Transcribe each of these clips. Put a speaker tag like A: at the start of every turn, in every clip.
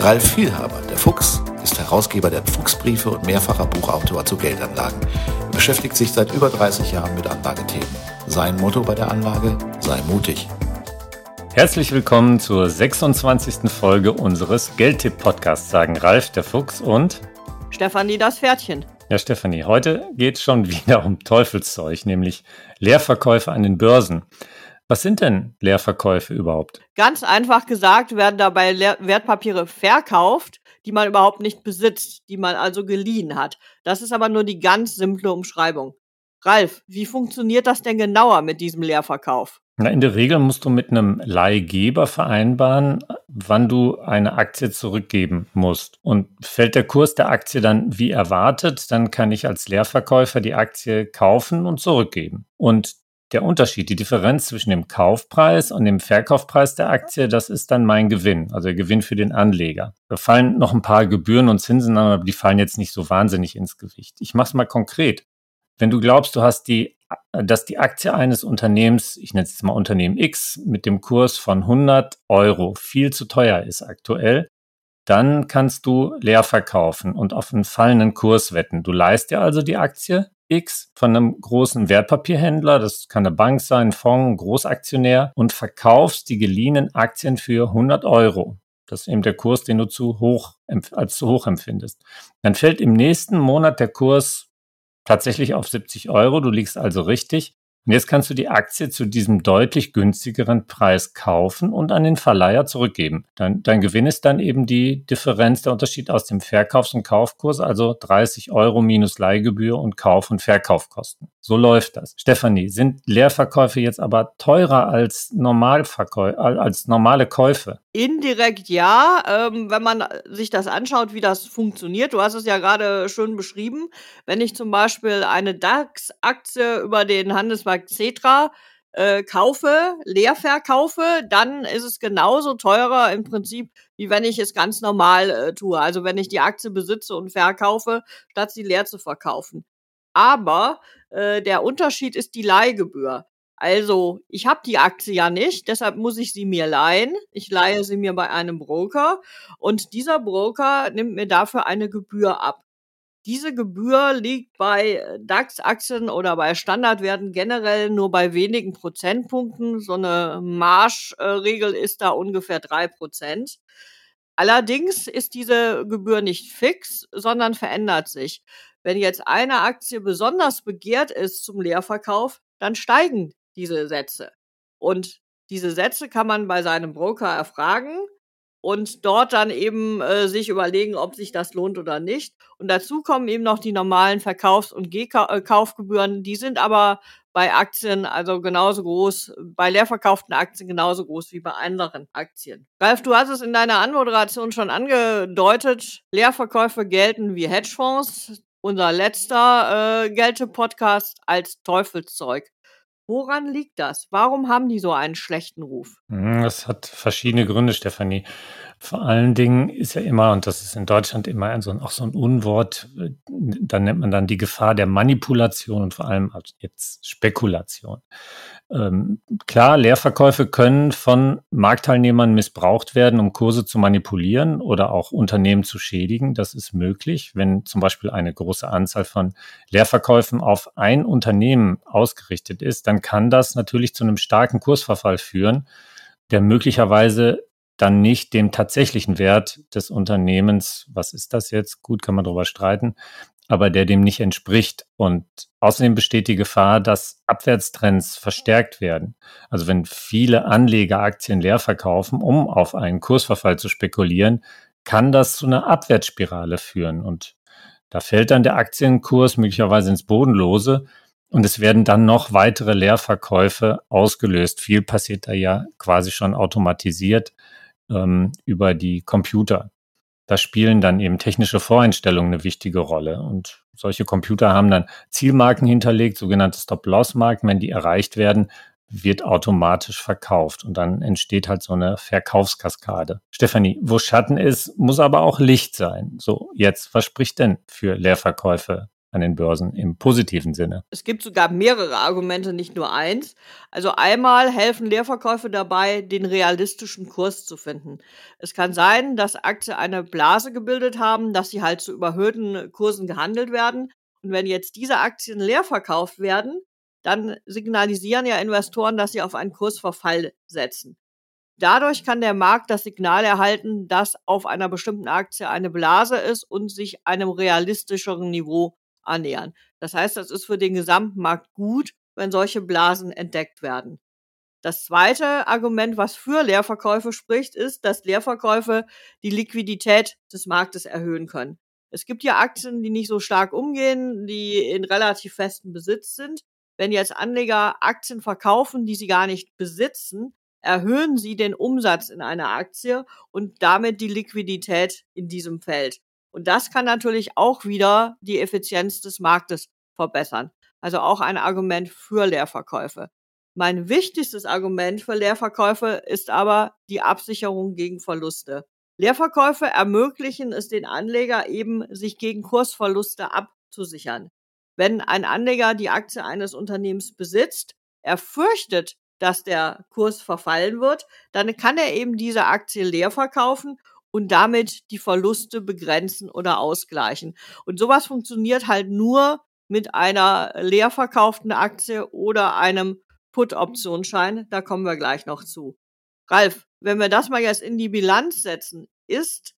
A: Ralf Vielhaber, der Fuchs, ist Herausgeber der Fuchsbriefe und mehrfacher Buchautor zu Geldanlagen. Er beschäftigt sich seit über 30 Jahren mit Anlagethemen. Sein Motto bei der Anlage, sei mutig.
B: Herzlich willkommen zur 26. Folge unseres Geldtipp-Podcasts, sagen Ralf, der Fuchs und
C: Stefanie, das Pferdchen.
B: Ja, Stefanie, heute geht es schon wieder um Teufelszeug, nämlich Leerverkäufe an den Börsen. Was sind denn Leerverkäufe überhaupt?
C: Ganz einfach gesagt werden dabei Leer Wertpapiere verkauft, die man überhaupt nicht besitzt, die man also geliehen hat. Das ist aber nur die ganz simple Umschreibung. Ralf, wie funktioniert das denn genauer mit diesem Leerverkauf?
B: Na, in der Regel musst du mit einem Leihgeber vereinbaren, wann du eine Aktie zurückgeben musst. Und fällt der Kurs der Aktie dann wie erwartet, dann kann ich als Leerverkäufer die Aktie kaufen und zurückgeben. Und der Unterschied, die Differenz zwischen dem Kaufpreis und dem Verkaufpreis der Aktie, das ist dann mein Gewinn, also der Gewinn für den Anleger. Da fallen noch ein paar Gebühren und Zinsen an, aber die fallen jetzt nicht so wahnsinnig ins Gewicht. Ich mache es mal konkret. Wenn du glaubst, du hast die, dass die Aktie eines Unternehmens, ich nenne es jetzt mal Unternehmen X, mit dem Kurs von 100 Euro viel zu teuer ist aktuell, dann kannst du leer verkaufen und auf einen fallenden Kurs wetten. Du leist dir also die Aktie, X von einem großen Wertpapierhändler, das kann eine Bank sein, ein Fonds, Großaktionär, und verkaufst die geliehenen Aktien für 100 Euro. Das ist eben der Kurs, den du zu hoch, als zu hoch empfindest. Dann fällt im nächsten Monat der Kurs tatsächlich auf 70 Euro. Du liegst also richtig. Und jetzt kannst du die Aktie zu diesem deutlich günstigeren Preis kaufen und an den Verleiher zurückgeben. Dein, dein Gewinn ist dann eben die Differenz, der Unterschied aus dem Verkaufs- und Kaufkurs, also 30 Euro minus Leihgebühr und Kauf- und Verkaufkosten. So läuft das. Stefanie, sind Leerverkäufe jetzt aber teurer als, Normalverkäu als normale Käufe?
C: Indirekt ja, ähm, wenn man sich das anschaut, wie das funktioniert. Du hast es ja gerade schön beschrieben. Wenn ich zum Beispiel eine DAX-Aktie über den Handelsmarkt Cetra äh, kaufe, leer verkaufe, dann ist es genauso teurer im Prinzip, wie wenn ich es ganz normal äh, tue. Also wenn ich die Aktie besitze und verkaufe, statt sie leer zu verkaufen. Aber äh, der Unterschied ist die Leihgebühr. Also, ich habe die Aktie ja nicht, deshalb muss ich sie mir leihen. Ich leihe sie mir bei einem Broker und dieser Broker nimmt mir dafür eine Gebühr ab. Diese Gebühr liegt bei DAX-Aktien oder bei Standardwerten generell nur bei wenigen Prozentpunkten. So eine Marschregel ist da ungefähr drei Prozent. Allerdings ist diese Gebühr nicht fix, sondern verändert sich. Wenn jetzt eine Aktie besonders begehrt ist zum Leerverkauf, dann steigen diese Sätze. Und diese Sätze kann man bei seinem Broker erfragen und dort dann eben äh, sich überlegen, ob sich das lohnt oder nicht. Und dazu kommen eben noch die normalen Verkaufs- und äh, Kaufgebühren. Die sind aber bei Aktien also genauso groß, bei leerverkauften Aktien genauso groß wie bei anderen Aktien. Ralf, du hast es in deiner Anmoderation schon angedeutet. Leerverkäufe gelten wie Hedgefonds. Unser letzter äh, Gelte-Podcast als Teufelszeug. Woran liegt das? Warum haben die so einen schlechten Ruf?
B: Hm, das hat verschiedene Gründe, Stefanie. Vor allen Dingen ist ja immer, und das ist in Deutschland immer so, auch so ein Unwort, äh, da nennt man dann die Gefahr der Manipulation und vor allem jetzt Spekulation. Ähm, klar, Leerverkäufe können von Marktteilnehmern missbraucht werden, um Kurse zu manipulieren oder auch Unternehmen zu schädigen. Das ist möglich, wenn zum Beispiel eine große Anzahl von Leerverkäufen auf ein Unternehmen ausgerichtet ist, dann kann das natürlich zu einem starken Kursverfall führen, der möglicherweise dann nicht dem tatsächlichen Wert des Unternehmens, was ist das jetzt? Gut, kann man darüber streiten, aber der dem nicht entspricht. Und außerdem besteht die Gefahr, dass Abwärtstrends verstärkt werden. Also wenn viele Anleger Aktien leer verkaufen, um auf einen Kursverfall zu spekulieren, kann das zu einer Abwärtsspirale führen. Und da fällt dann der Aktienkurs möglicherweise ins Bodenlose. Und es werden dann noch weitere Leerverkäufe ausgelöst. Viel passiert da ja quasi schon automatisiert ähm, über die Computer. Da spielen dann eben technische Voreinstellungen eine wichtige Rolle. Und solche Computer haben dann Zielmarken hinterlegt, sogenannte Stop-Loss-Marken. Wenn die erreicht werden, wird automatisch verkauft und dann entsteht halt so eine Verkaufskaskade. Stefanie, wo Schatten ist, muss aber auch Licht sein. So, jetzt, was spricht denn für Leerverkäufe an den Börsen im positiven Sinne?
C: Es gibt sogar mehrere Argumente, nicht nur eins. Also einmal helfen Leerverkäufe dabei, den realistischen Kurs zu finden. Es kann sein, dass Aktien eine Blase gebildet haben, dass sie halt zu überhöhten Kursen gehandelt werden. Und wenn jetzt diese Aktien leer verkauft werden, dann signalisieren ja Investoren, dass sie auf einen Kursverfall setzen. Dadurch kann der Markt das Signal erhalten, dass auf einer bestimmten Aktie eine Blase ist und sich einem realistischeren Niveau annähern. Das heißt, das ist für den Gesamtmarkt gut, wenn solche Blasen entdeckt werden. Das zweite Argument, was für Leerverkäufe spricht, ist, dass Leerverkäufe die Liquidität des Marktes erhöhen können. Es gibt ja Aktien, die nicht so stark umgehen, die in relativ festem Besitz sind. Wenn jetzt Anleger Aktien verkaufen, die sie gar nicht besitzen, erhöhen sie den Umsatz in einer Aktie und damit die Liquidität in diesem Feld. Und das kann natürlich auch wieder die Effizienz des Marktes verbessern. Also auch ein Argument für Leerverkäufe. Mein wichtigstes Argument für Leerverkäufe ist aber die Absicherung gegen Verluste. Leerverkäufe ermöglichen es den Anleger eben, sich gegen Kursverluste abzusichern. Wenn ein Anleger die Aktie eines Unternehmens besitzt, er fürchtet, dass der Kurs verfallen wird, dann kann er eben diese Aktie leer verkaufen und damit die Verluste begrenzen oder ausgleichen. Und sowas funktioniert halt nur mit einer leer verkauften Aktie oder einem Put-Optionsschein. Da kommen wir gleich noch zu. Ralf, wenn wir das mal jetzt in die Bilanz setzen, ist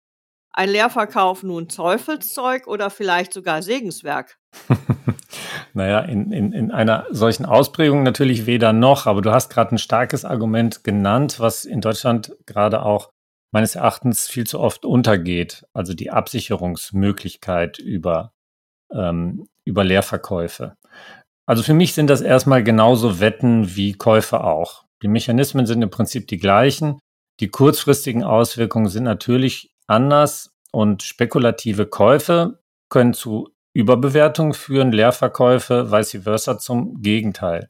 C: ein Leerverkauf nun Teufelszeug oder vielleicht sogar Segenswerk?
B: naja, in, in, in einer solchen Ausprägung natürlich weder noch, aber du hast gerade ein starkes Argument genannt, was in Deutschland gerade auch meines Erachtens viel zu oft untergeht, also die Absicherungsmöglichkeit über, ähm, über Leerverkäufe. Also für mich sind das erstmal genauso Wetten wie Käufe auch. Die Mechanismen sind im Prinzip die gleichen. Die kurzfristigen Auswirkungen sind natürlich anders und spekulative Käufe können zu Überbewertung führen Leerverkäufe vice versa zum Gegenteil.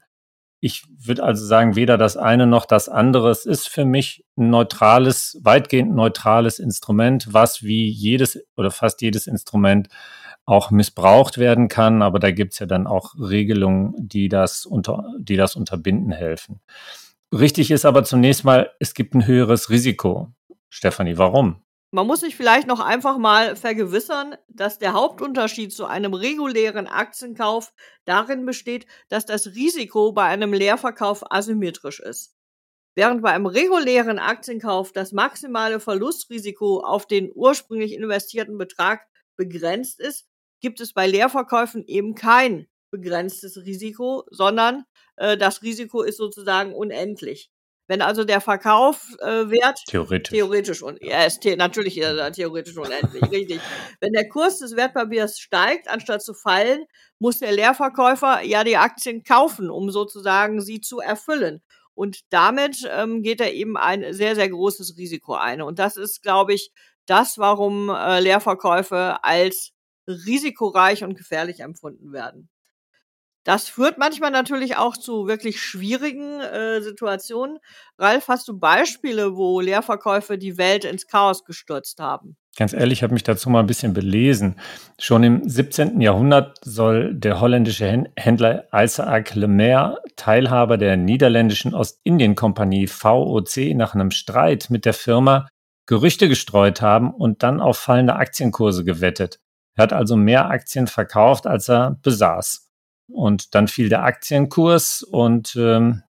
B: Ich würde also sagen, weder das eine noch das andere. Es ist für mich ein neutrales, weitgehend neutrales Instrument, was wie jedes oder fast jedes Instrument auch missbraucht werden kann. Aber da gibt es ja dann auch Regelungen, die das, unter, die das unterbinden helfen. Richtig ist aber zunächst mal, es gibt ein höheres Risiko. Stefanie, warum?
C: Man muss sich vielleicht noch einfach mal vergewissern, dass der Hauptunterschied zu einem regulären Aktienkauf darin besteht, dass das Risiko bei einem Leerverkauf asymmetrisch ist. Während bei einem regulären Aktienkauf das maximale Verlustrisiko auf den ursprünglich investierten Betrag begrenzt ist, gibt es bei Leerverkäufen eben kein begrenztes Risiko, sondern äh, das Risiko ist sozusagen unendlich. Wenn also der Verkaufwert äh,
B: theoretisch
C: theoretisch und ja, ist the natürlich ist er theoretisch unendlich, richtig. Wenn der Kurs des Wertpapiers steigt, anstatt zu fallen, muss der Leerverkäufer ja die Aktien kaufen, um sozusagen sie zu erfüllen. Und damit ähm, geht er eben ein sehr, sehr großes Risiko ein. Und das ist, glaube ich, das, warum äh, Leerverkäufe als risikoreich und gefährlich empfunden werden. Das führt manchmal natürlich auch zu wirklich schwierigen äh, Situationen. Ralf, hast du Beispiele, wo Leerverkäufe die Welt ins Chaos gestürzt haben?
B: Ganz ehrlich, ich habe mich dazu mal ein bisschen belesen. Schon im 17. Jahrhundert soll der holländische Händler Isaac Lemaire, Teilhaber der niederländischen Ostindien-Kompanie VOC, nach einem Streit mit der Firma Gerüchte gestreut haben und dann auf fallende Aktienkurse gewettet. Er hat also mehr Aktien verkauft, als er besaß. Und dann fiel der Aktienkurs und ähm,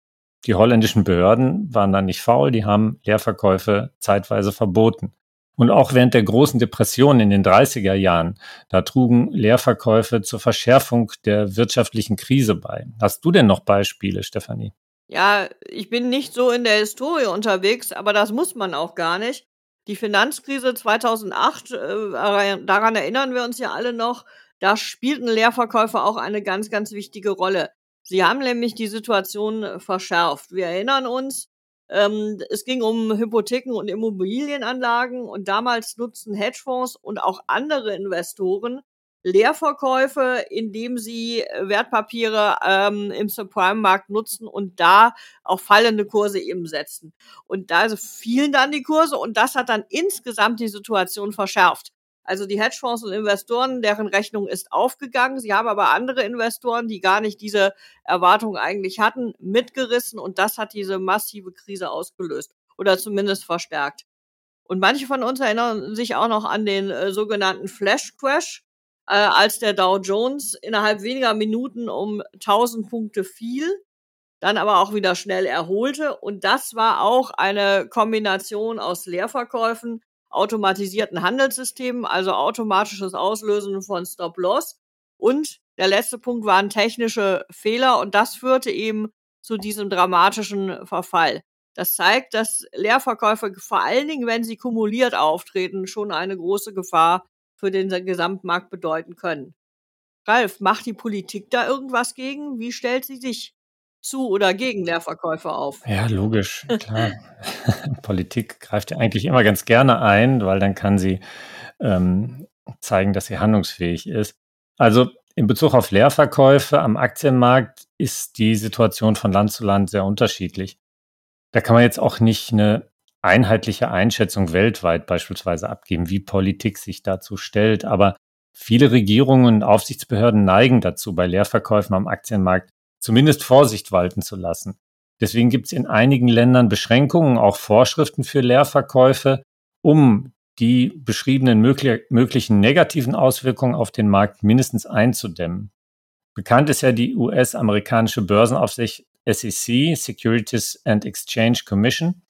B: die holländischen Behörden waren dann nicht faul, die haben Leerverkäufe zeitweise verboten. Und auch während der großen Depression in den 30er Jahren, da trugen Leerverkäufe zur Verschärfung der wirtschaftlichen Krise bei. Hast du denn noch Beispiele, Stefanie?
C: Ja, ich bin nicht so in der Historie unterwegs, aber das muss man auch gar nicht. Die Finanzkrise 2008, äh, daran erinnern wir uns ja alle noch, da spielten Leerverkäufe auch eine ganz, ganz wichtige Rolle. Sie haben nämlich die Situation äh, verschärft. Wir erinnern uns, Ähm, es ging um Hypotheken und Immobilienanlagen und damals nutzten Hedgefonds und auch andere Investoren Leerverkäufe, indem sie Wertpapiere ähm, im Subprime-Markt nutzen und da auch fallende Kurse eben setzen. Und da fielen dann die Kurse und das hat dann insgesamt die Situation verschärft. Also die Hedgefonds und Investoren, deren Rechnung ist aufgegangen. Sie haben aber andere Investoren, die gar nicht diese Erwartung eigentlich hatten, mitgerissen und das hat diese massive Krise ausgelöst oder zumindest verstärkt. Und manche von uns erinnern sich auch noch an den äh, sogenannten Flash Crash, äh, als der Dow Jones innerhalb weniger Minuten um 1000 Punkte fiel, dann aber auch wieder schnell erholte. Und das war auch eine Kombination aus Leerverkäufen, automatisierten Handelssystemen, also automatisches Auslösen von Stop-Loss. Und der letzte Punkt waren technische Fehler und das führte eben zu diesem dramatischen Verfall. Das zeigt, dass Leerverkäufe vor allen Dingen, wenn sie kumuliert auftreten, schon eine große Gefahr für den Gesamtmarkt bedeuten können. Ralf, macht die Politik da irgendwas gegen? Wie stellt sie sich zu oder gegen Leerverkäufe auf?
B: Ja, logisch, klar. Politik greift ja eigentlich immer ganz gerne ein, weil dann kann sie ähm, zeigen, dass sie handlungsfähig ist. Also in Bezug auf Leerverkäufe am Aktienmarkt ist die Situation von Land zu Land sehr unterschiedlich. Da kann man jetzt auch nicht eine einheitliche Einschätzung weltweit beispielsweise abgeben, wie Politik sich dazu stellt. Aber viele Regierungen und Aufsichtsbehörden neigen dazu, bei Leerverkäufen am Aktienmarkt zumindest Vorsicht walten zu lassen. Deswegen gibt es in einigen Ländern Beschränkungen, auch Vorschriften für Leerverkäufe, um die beschriebenen möglich möglichen negativen Auswirkungen auf den Markt mindestens einzudämmen. Bekannt ist ja die US-amerikanische Börsenaufsicht SEC, Securities and Exchange Commission,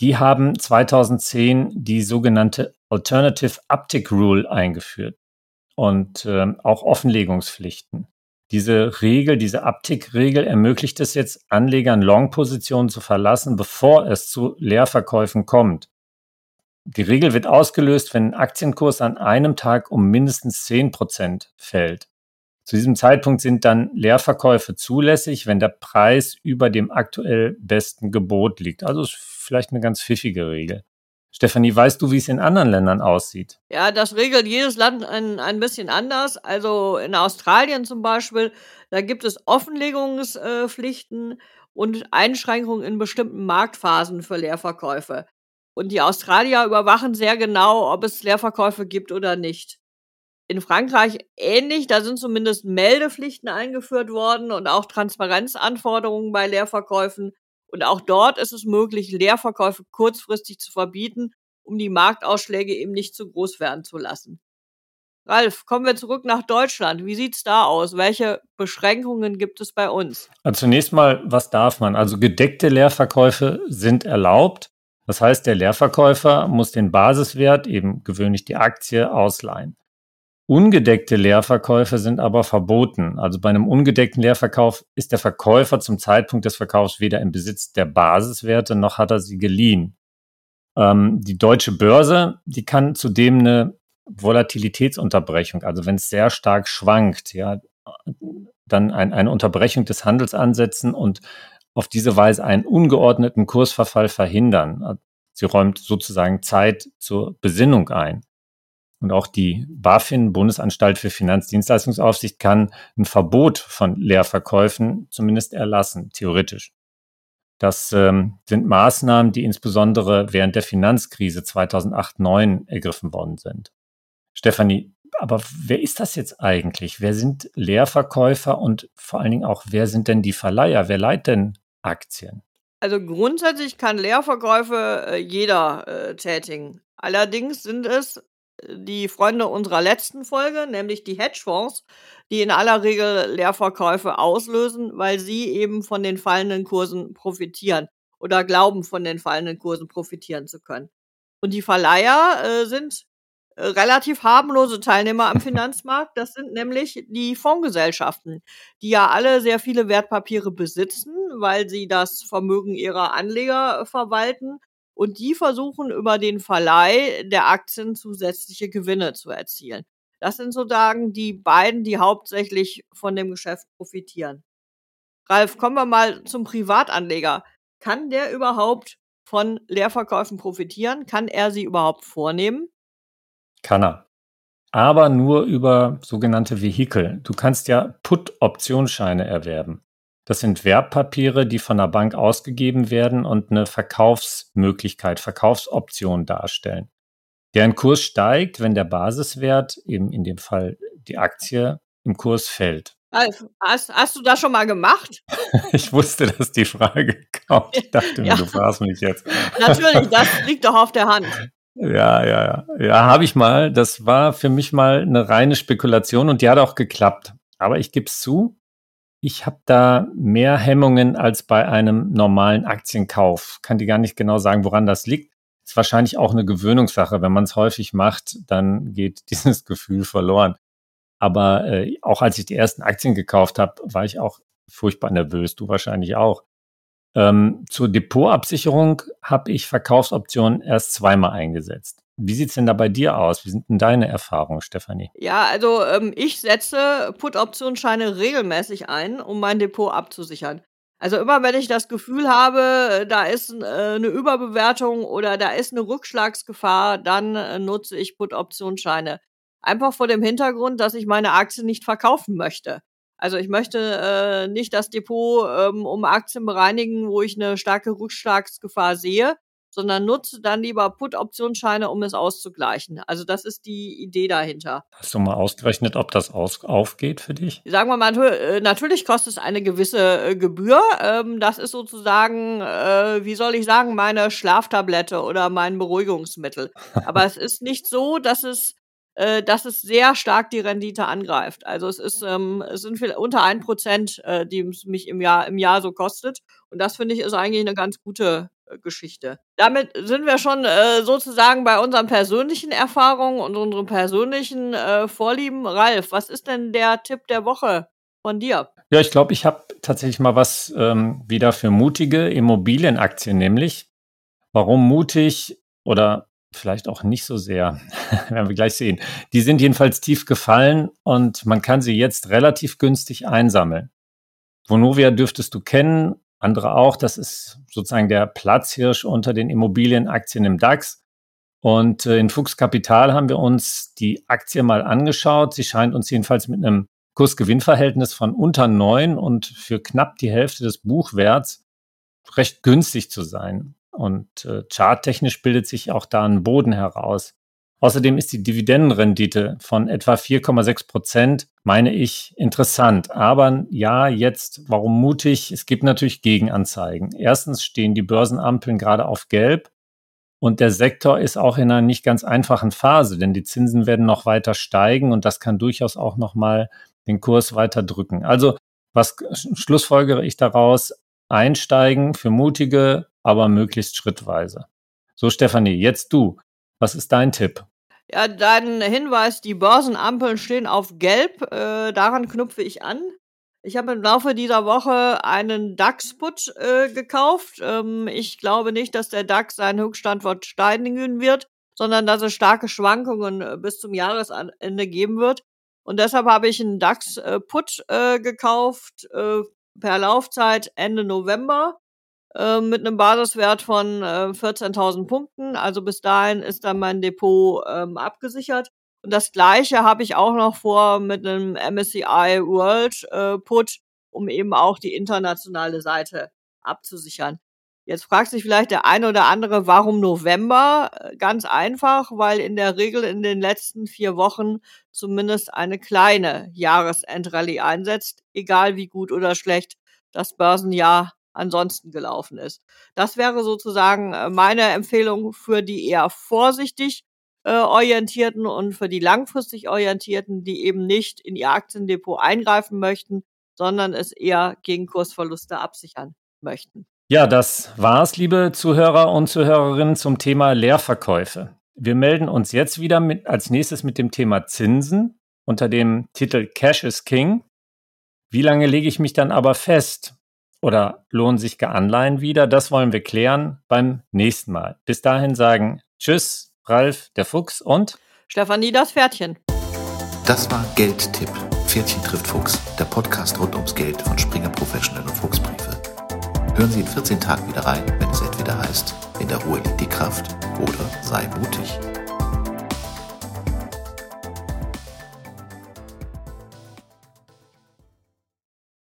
B: die haben 2010 die sogenannte Alternative Uptick Rule eingeführt und äh, auch Offenlegungspflichten. Diese Regel, diese Uptick-Regel ermöglicht es jetzt, Anlegern Long-Positionen zu verlassen, bevor es zu Leerverkäufen kommt. Die Regel wird ausgelöst, wenn ein Aktienkurs an einem Tag um mindestens 10 Prozent fällt. Zu diesem Zeitpunkt sind dann Leerverkäufe zulässig, wenn der Preis über dem aktuell besten Gebot liegt. Also vielleicht eine ganz pfiffige Regel. Stefanie, weißt du, wie es in anderen Ländern aussieht?
C: Ja, das regelt jedes Land ein, ein bisschen anders. Also in Australien zum Beispiel, da gibt es Offenlegungspflichten und Einschränkungen in bestimmten Marktphasen für Leerverkäufe. Und die Australier überwachen sehr genau, ob es Leerverkäufe gibt oder nicht. In Frankreich ähnlich, da sind zumindest Meldepflichten eingeführt worden und auch Transparenzanforderungen bei Leerverkäufen. Und auch dort ist es möglich, Leerverkäufe kurzfristig zu verbieten, um die Marktausschläge eben nicht zu groß werden zu lassen. Ralf, kommen wir zurück nach Deutschland. Wie sieht's da aus? Welche Beschränkungen gibt es bei uns?
B: Also zunächst mal, was darf man? Also gedeckte Leerverkäufe sind erlaubt. Das heißt, der Leerverkäufer muss den Basiswert, eben gewöhnlich die Aktie, ausleihen. Ungedeckte Leerverkäufe sind aber verboten. Also bei einem ungedeckten Leerverkauf ist der Verkäufer zum Zeitpunkt des Verkaufs weder im Besitz der Basiswerte noch hat er sie geliehen. Ähm, die deutsche Börse, die kann zudem eine Volatilitätsunterbrechung, also wenn es sehr stark schwankt, ja, dann ein, eine Unterbrechung des Handels ansetzen und auf diese Weise einen ungeordneten Kursverfall verhindern. Sie räumt sozusagen Zeit zur Besinnung ein. Und auch die BaFin, Bundesanstalt für Finanzdienstleistungsaufsicht, kann ein Verbot von Leerverkäufen zumindest erlassen, theoretisch. Das ähm, sind Maßnahmen, die insbesondere während der Finanzkrise 2008-9 ergriffen worden sind. Stefanie, aber wer ist das jetzt eigentlich? Wer sind Leerverkäufer und vor allen Dingen auch, wer sind denn die Verleiher? Wer leiht denn Aktien?
C: Also grundsätzlich kann Leerverkäufe äh, jeder äh, tätigen. Allerdings sind es die Freunde unserer letzten Folge, nämlich die Hedgefonds, die in aller Regel Leerverkäufe auslösen, weil sie eben von den fallenden Kursen profitieren oder glauben, von den fallenden Kursen profitieren zu können. Und die Verleiher äh, sind äh, relativ harmlose Teilnehmer am Finanzmarkt. Das sind nämlich die Fondsgesellschaften, die ja alle sehr viele Wertpapiere besitzen, weil sie das Vermögen ihrer Anleger verwalten und die versuchen über den Verleih der Aktien zusätzliche Gewinne zu erzielen. Das sind sozusagen die beiden, die hauptsächlich von dem Geschäft profitieren. Ralf, kommen wir mal zum Privatanleger. kann der überhaupt von Leerverkäufen profitieren? Kann er sie überhaupt vornehmen?
B: Kann er. Aber nur über sogenannte Vehikel. Du kannst ja Put-Optionsscheine erwerben. Das sind Wertpapiere, die von der Bank ausgegeben werden und eine Verkaufsmöglichkeit, Verkaufsoption darstellen. Deren Kurs steigt, wenn der Basiswert, eben in dem Fall die Aktie, im Kurs fällt.
C: Also, hast, hast du das schon mal gemacht?
B: ich wusste, dass die Frage kommt. Ich dachte mir, ja. du fragst mich jetzt.
C: Natürlich, das liegt doch auf der Hand.
B: Ja, ja, ja. Ja, habe ich mal. Das war für mich mal eine reine Spekulation und die hat auch geklappt. Aber ich gebe es zu, ich habe da mehr Hemmungen als bei einem normalen Aktienkauf. Kann die gar nicht genau sagen, woran das liegt. Ist wahrscheinlich auch eine Gewöhnungssache. Wenn man es häufig macht, dann geht dieses Gefühl verloren. Aber äh, auch als ich die ersten Aktien gekauft habe, war ich auch furchtbar nervös. Du wahrscheinlich auch. Ähm, zur Depotabsicherung habe ich Verkaufsoptionen erst zweimal eingesetzt. Wie sieht's denn da bei dir aus? Wie sind denn deine Erfahrungen, Stefanie?
C: Ja, also ähm, ich setze Put-Optionsscheine regelmäßig ein, um mein Depot abzusichern. Also immer wenn ich das Gefühl habe, da ist äh, eine Überbewertung oder da ist eine Rückschlagsgefahr, dann äh, nutze ich Put-Optionsscheine. Einfach vor dem Hintergrund, dass ich meine Aktie nicht verkaufen möchte. Also ich möchte äh, nicht das Depot ähm, um Aktien bereinigen, wo ich eine starke Rückschlagsgefahr sehe, sondern nutze dann lieber Put-Optionsscheine, um es auszugleichen. Also das ist die Idee dahinter.
B: Hast du mal ausgerechnet, ob das aus aufgeht für dich?
C: Sagen wir mal, äh, natürlich kostet es eine gewisse äh, Gebühr. Ähm, das ist sozusagen, äh, wie soll ich sagen, meine Schlaftablette oder mein Beruhigungsmittel. Aber es ist nicht so, dass es dass es sehr stark die Rendite angreift. Also es ist, ähm, es sind unter ein Prozent, äh, die es mich im Jahr, im Jahr so kostet. Und das finde ich ist eigentlich eine ganz gute Geschichte. Damit sind wir schon äh, sozusagen bei unseren persönlichen Erfahrungen und unseren persönlichen äh, Vorlieben. Ralf, was ist denn der Tipp der Woche von dir?
B: Ja, ich glaube, ich habe tatsächlich mal was ähm, wieder für mutige Immobilienaktien, nämlich warum mutig oder vielleicht auch nicht so sehr, werden wir gleich sehen. Die sind jedenfalls tief gefallen und man kann sie jetzt relativ günstig einsammeln. Vonovia dürftest du kennen, andere auch. Das ist sozusagen der Platzhirsch unter den Immobilienaktien im DAX. Und äh, in Fuchs Kapital haben wir uns die Aktie mal angeschaut. Sie scheint uns jedenfalls mit einem Kurs-Gewinn-Verhältnis von unter neun und für knapp die Hälfte des Buchwerts recht günstig zu sein. Und äh, charttechnisch bildet sich auch da ein Boden heraus. Außerdem ist die Dividendenrendite von etwa 4,6 Prozent, meine ich, interessant. Aber ja, jetzt, warum mutig? Es gibt natürlich Gegenanzeigen. Erstens stehen die Börsenampeln gerade auf Gelb und der Sektor ist auch in einer nicht ganz einfachen Phase, denn die Zinsen werden noch weiter steigen und das kann durchaus auch nochmal den Kurs weiter drücken. Also, was schlussfolgere ich daraus? Einsteigen für mutige, aber möglichst schrittweise. So, Stefanie, jetzt du. Was ist dein Tipp?
C: Ja, dein Hinweis, die Börsenampeln stehen auf Gelb. Äh, daran knüpfe ich an. Ich habe im Laufe dieser Woche einen DAX-Put äh, gekauft. Ähm, ich glaube nicht, dass der DAX seinen Höchststandort steinigen wird, sondern dass es starke Schwankungen äh, bis zum Jahresende geben wird. Und deshalb habe ich einen DAX-Put äh, gekauft äh, per Laufzeit Ende November äh, mit einem Basiswert von äh, 14.000 Punkten. Also bis dahin ist dann mein Depot ähm, abgesichert. Und das gleiche habe ich auch noch vor mit einem MSCI World äh, Put, um eben auch die internationale Seite abzusichern. Jetzt fragt sich vielleicht der eine oder andere, warum November? Äh, ganz einfach, weil in der Regel in den letzten vier Wochen zumindest eine kleine Jahresendrallye einsetzt, egal wie gut oder schlecht das Börsenjahr ansonsten gelaufen ist. Das wäre sozusagen äh, meine Empfehlung für die eher vorsichtig äh, orientierten und für die langfristig orientierten, die eben nicht in ihr Aktiendepot eingreifen möchten, sondern es eher gegen Kursverluste absichern möchten.
B: Ja, das war's, liebe Zuhörer und Zuhörerinnen zum Thema Leerverkäufe. Wir melden uns jetzt wieder mit, als nächstes mit dem Thema Zinsen unter dem Titel Cash is King. Wie lange lege ich mich dann aber fest? Oder lohnen sich Anleihen wieder? Das wollen wir klären beim nächsten Mal. Bis dahin sagen Tschüss, Ralf, der Fuchs und
C: Stefanie, das Pferdchen.
A: Das war Geldtipp. Pferdchen trifft Fuchs, der Podcast rund ums Geld von Springer Professional und Fuchsbriefe. Hören Sie in 14 Tagen wieder rein, wenn es entweder heißt, in der Ruhe liegt die Kraft oder sei mutig.